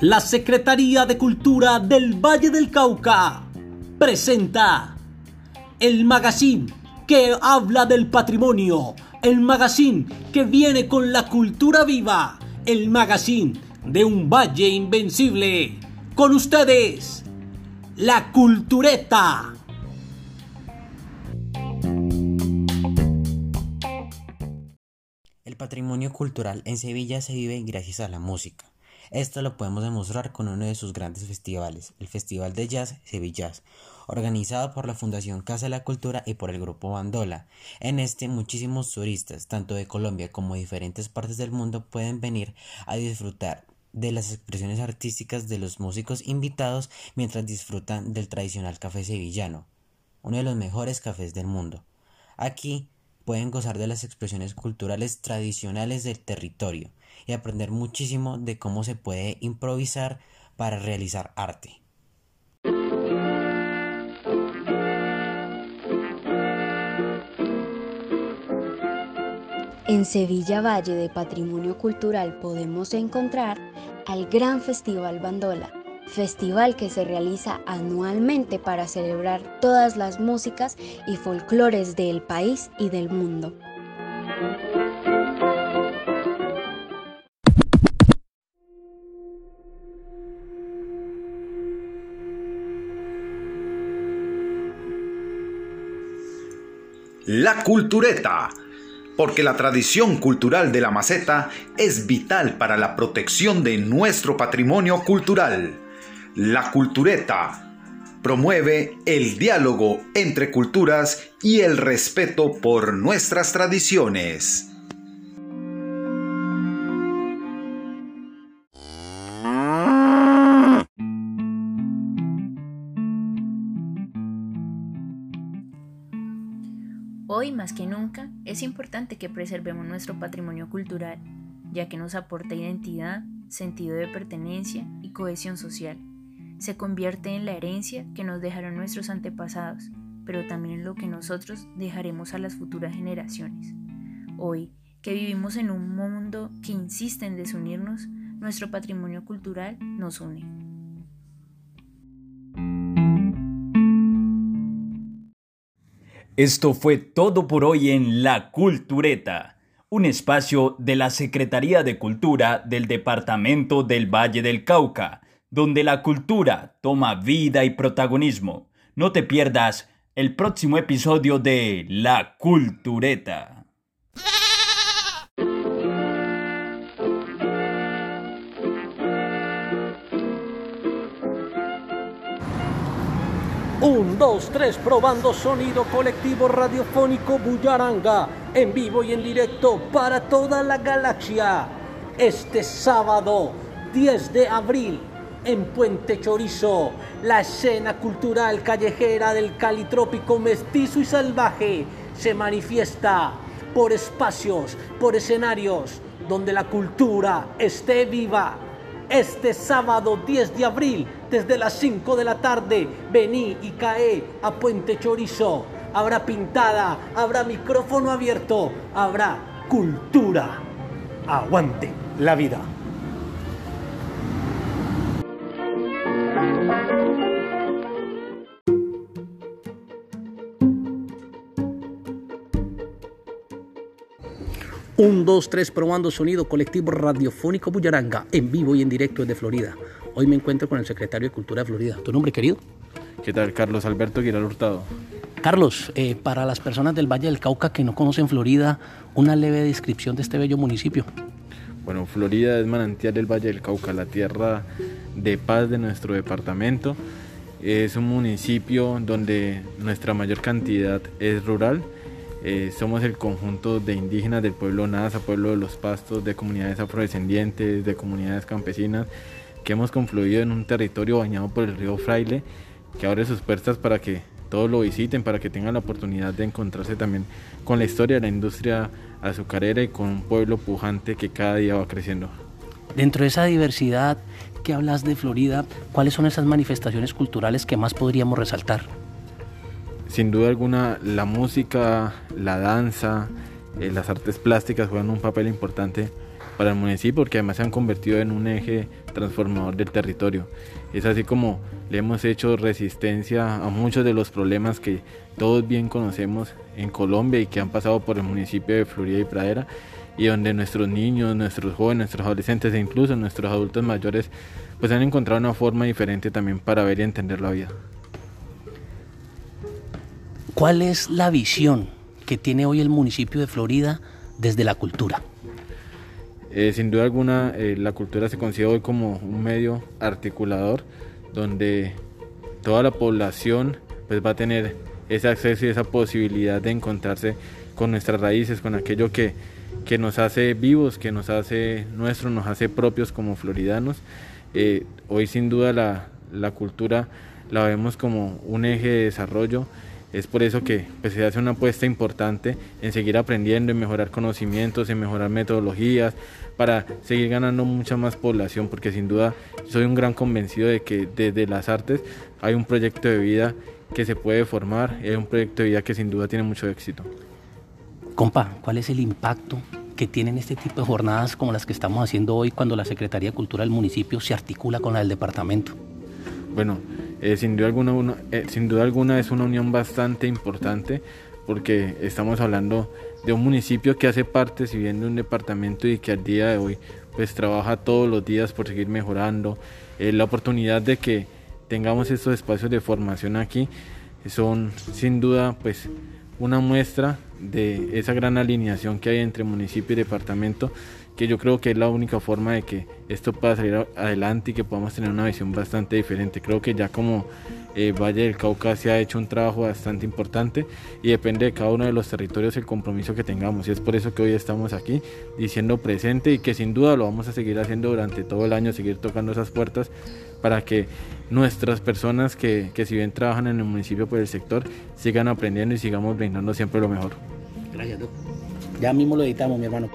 La Secretaría de Cultura del Valle del Cauca presenta el magazine que habla del patrimonio, el magazine que viene con la cultura viva, el magazine de un valle invencible. Con ustedes, la cultureta. Patrimonio cultural en Sevilla se vive gracias a la música. Esto lo podemos demostrar con uno de sus grandes festivales, el Festival de Jazz Sevillas, organizado por la Fundación Casa de la Cultura y por el Grupo Bandola. En este muchísimos turistas, tanto de Colombia como de diferentes partes del mundo, pueden venir a disfrutar de las expresiones artísticas de los músicos invitados mientras disfrutan del tradicional café sevillano, uno de los mejores cafés del mundo. Aquí pueden gozar de las expresiones culturales tradicionales del territorio y aprender muchísimo de cómo se puede improvisar para realizar arte. En Sevilla Valle de Patrimonio Cultural podemos encontrar al Gran Festival Bandola, festival que se realiza anualmente para celebrar todas las músicas y folclores del país y del mundo. La cultureta, porque la tradición cultural de la maceta es vital para la protección de nuestro patrimonio cultural. La cultureta promueve el diálogo entre culturas y el respeto por nuestras tradiciones. Hoy más que nunca es importante que preservemos nuestro patrimonio cultural, ya que nos aporta identidad, sentido de pertenencia y cohesión social. Se convierte en la herencia que nos dejaron nuestros antepasados, pero también en lo que nosotros dejaremos a las futuras generaciones. Hoy, que vivimos en un mundo que insiste en desunirnos, nuestro patrimonio cultural nos une. Esto fue todo por hoy en La Cultureta, un espacio de la Secretaría de Cultura del Departamento del Valle del Cauca, donde la cultura toma vida y protagonismo. No te pierdas el próximo episodio de La Cultureta. Un, dos, tres, probando sonido colectivo radiofónico Bullaranga, en vivo y en directo para toda la galaxia. Este sábado, 10 de abril, en Puente Chorizo, la escena cultural callejera del calitrópico mestizo y salvaje se manifiesta por espacios, por escenarios donde la cultura esté viva este sábado 10 de abril, desde las 5 de la tarde, vení y cae a Puente Chorizo. Habrá pintada, habrá micrófono abierto, habrá cultura. Aguante la vida. Un, dos, tres, probando sonido colectivo radiofónico Bullaranga, en vivo y en directo desde Florida. Hoy me encuentro con el secretario de Cultura de Florida. ¿Tu nombre, querido? ¿Qué tal? Carlos Alberto Aguilar Hurtado. Carlos, eh, para las personas del Valle del Cauca que no conocen Florida, una leve descripción de este bello municipio. Bueno, Florida es manantial del Valle del Cauca, la tierra de paz de nuestro departamento. Es un municipio donde nuestra mayor cantidad es rural eh, somos el conjunto de indígenas del pueblo Nasa, pueblo de los pastos, de comunidades afrodescendientes, de comunidades campesinas, que hemos confluido en un territorio bañado por el río Fraile, que abre sus puertas para que todos lo visiten, para que tengan la oportunidad de encontrarse también con la historia de la industria azucarera y con un pueblo pujante que cada día va creciendo. Dentro de esa diversidad que hablas de Florida, ¿cuáles son esas manifestaciones culturales que más podríamos resaltar? Sin duda alguna la música, la danza, eh, las artes plásticas juegan un papel importante para el municipio porque además se han convertido en un eje transformador del territorio. Es así como le hemos hecho resistencia a muchos de los problemas que todos bien conocemos en Colombia y que han pasado por el municipio de Florida y Pradera y donde nuestros niños, nuestros jóvenes, nuestros adolescentes e incluso nuestros adultos mayores pues han encontrado una forma diferente también para ver y entender la vida. ¿Cuál es la visión que tiene hoy el municipio de Florida desde la cultura? Eh, sin duda alguna, eh, la cultura se considera hoy como un medio articulador donde toda la población pues, va a tener ese acceso y esa posibilidad de encontrarse con nuestras raíces, con aquello que, que nos hace vivos, que nos hace nuestros, nos hace propios como floridanos. Eh, hoy sin duda la, la, cultura la vemos como un eje de desarrollo. Es por eso que pues, se hace una apuesta importante en seguir aprendiendo, en mejorar conocimientos, en mejorar metodologías, para seguir ganando mucha más población, porque sin duda soy un gran convencido de que desde las artes hay un proyecto de vida que se puede formar y hay un proyecto de vida que sin duda tiene mucho éxito. Compa, ¿cuál es el impacto que tienen este tipo de jornadas como las que estamos haciendo hoy cuando la Secretaría de Cultura del municipio se articula con la del departamento? Bueno, eh, sin, duda alguna, eh, sin duda alguna es una unión bastante importante porque estamos hablando de un municipio que hace parte, si bien de un departamento y que al día de hoy pues trabaja todos los días por seguir mejorando. Eh, la oportunidad de que tengamos estos espacios de formación aquí son sin duda pues una muestra de esa gran alineación que hay entre municipio y departamento que yo creo que es la única forma de que esto pueda salir adelante y que podamos tener una visión bastante diferente. Creo que ya como eh, Valle del Cauca se ha hecho un trabajo bastante importante y depende de cada uno de los territorios el compromiso que tengamos. Y es por eso que hoy estamos aquí diciendo presente y que sin duda lo vamos a seguir haciendo durante todo el año, seguir tocando esas puertas para que nuestras personas que, que si bien trabajan en el municipio por el sector sigan aprendiendo y sigamos brindando siempre lo mejor. Gracias, Ya mismo lo editamos, mi hermano.